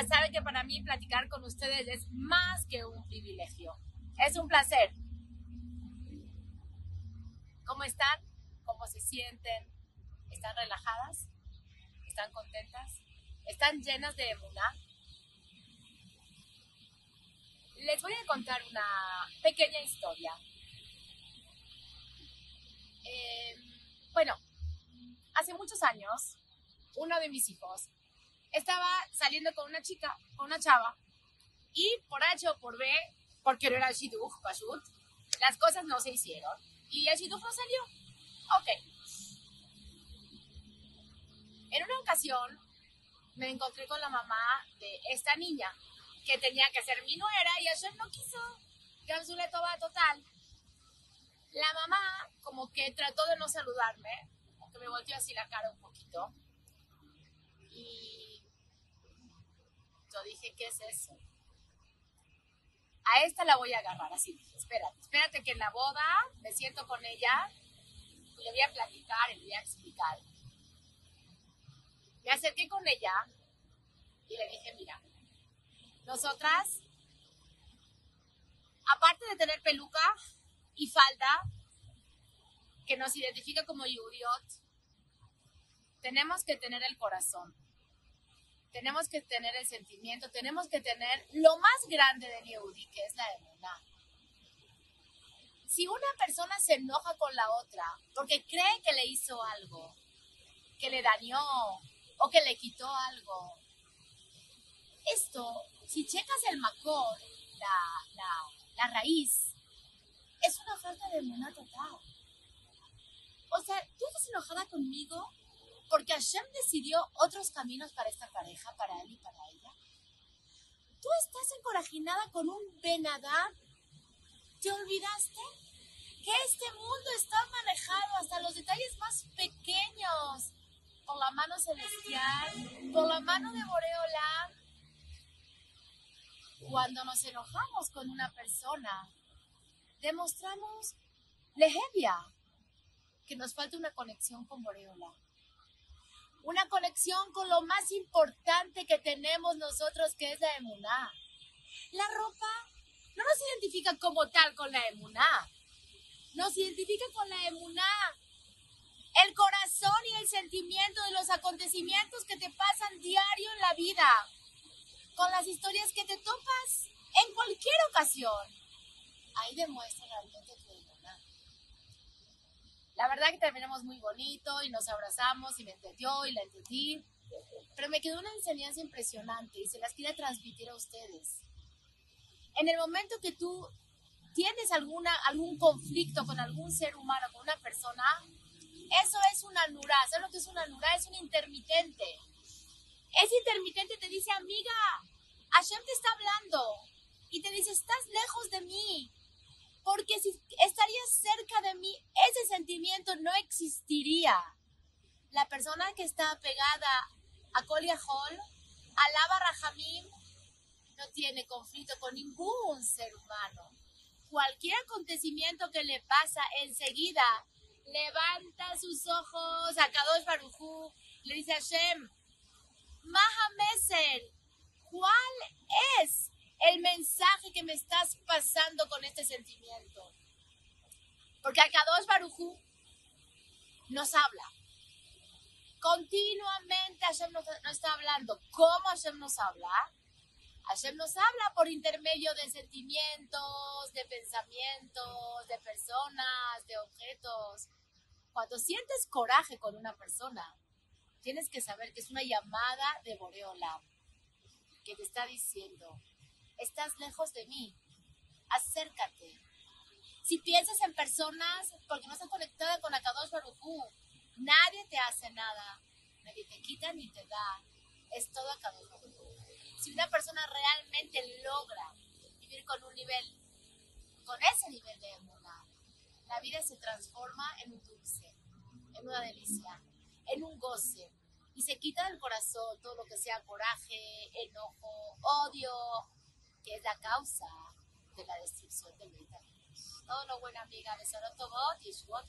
Ya saben que para mí platicar con ustedes es más que un privilegio. Es un placer. ¿Cómo están? ¿Cómo se sienten? ¿Están relajadas? ¿Están contentas? ¿Están llenas de emuná? Les voy a contar una pequeña historia. Eh, bueno, hace muchos años, uno de mis hijos estaba saliendo con una chica, con una chava, y por H o por B, porque no era el Shidduch, Pashut, las cosas no se hicieron, y el Shidduch no salió. Ok. En una ocasión, me encontré con la mamá de esta niña, que tenía que ser mi nuera, y ayer no quiso. Gamsule toba total. La mamá, como que trató de no saludarme, que me volteó así la cara un poquito. Dije, ¿qué es eso? A esta la voy a agarrar, así espérate, espérate que en la boda me siento con ella y le voy a platicar le voy a explicar. Me acerqué con ella y le dije, mira, nosotras, aparte de tener peluca y falda, que nos identifica como Yudiot, tenemos que tener el corazón, tenemos que tener el sentimiento, tenemos que tener lo más grande del Yehudi, que es la emuná. Si una persona se enoja con la otra porque cree que le hizo algo, que le dañó o que le quitó algo, esto, si checas el macor, la, la, raíz, es una falta de emuná total. O sea, tú estás enojada conmigo porque Hashem decidió otros caminos para esta pareja, para él y para ella. Tú estás encorajinada con un Benadab. ¿Te olvidaste? Que este mundo está manejado hasta los detalles más pequeños por la mano celestial, por la mano de Boreola. Cuando nos enojamos con una persona, demostramos lejevia, que nos falta una conexión con Boreola. Una conexión con lo más importante que tenemos nosotros, que es la emuná. La ropa no nos identifica como tal con la emuná. Nos identifica con la emuná. El corazón y el sentimiento de los acontecimientos que te pasan diario en la vida. Con las historias que te topas en cualquier ocasión. Ahí demuestra realmente tu la verdad que terminamos muy bonito y nos abrazamos y me entendió y la entendí. Pero me quedó una enseñanza impresionante y se las quiero transmitir a ustedes. En el momento que tú tienes alguna, algún conflicto con algún ser humano, con una persona, eso es una nura. ¿Sabes lo que es una nura? Es un intermitente. Ese intermitente te dice, amiga, Hashem te está hablando y te dice, estás lejos de mí porque si estarías cerca de mí, ese sentimiento no existiría. La persona que está pegada a Kolia Hall, alaba Rahamim, no tiene conflicto con ningún ser humano. Cualquier acontecimiento que le pasa enseguida, levanta sus ojos a Kadosh Barujú, le dice a Hashem, Mahamesel, ¿cuál es el mensaje que me estás pasando con este sentimiento. Porque Akadosh Barujú nos habla. Continuamente Hashem nos, nos, está hablando. ¿Cómo Hashem nos habla? Hashem nos habla por intermedio de sentimientos, de pensamientos, de personas, de objetos. Cuando sientes coraje con una persona, tienes que saber que es una llamada de Boreola que te está diciendo, estás lejos de mí. Acércate. Si piensas en personas porque no estás conectada con Akadosh Barujú, nadie te hace nada. Nadie te quita ni te da. Es todo Akadosh Barujú. Si una persona realmente logra vivir con un nivel, con ese nivel de emuna, la vida se transforma en un dulce, en una delicia, en un goce. Y se quita del corazón todo lo que sea coraje, enojo, odio, es la causa de la destrucción del Beit Todo lo buena amiga, Besorot Tobot y Shvot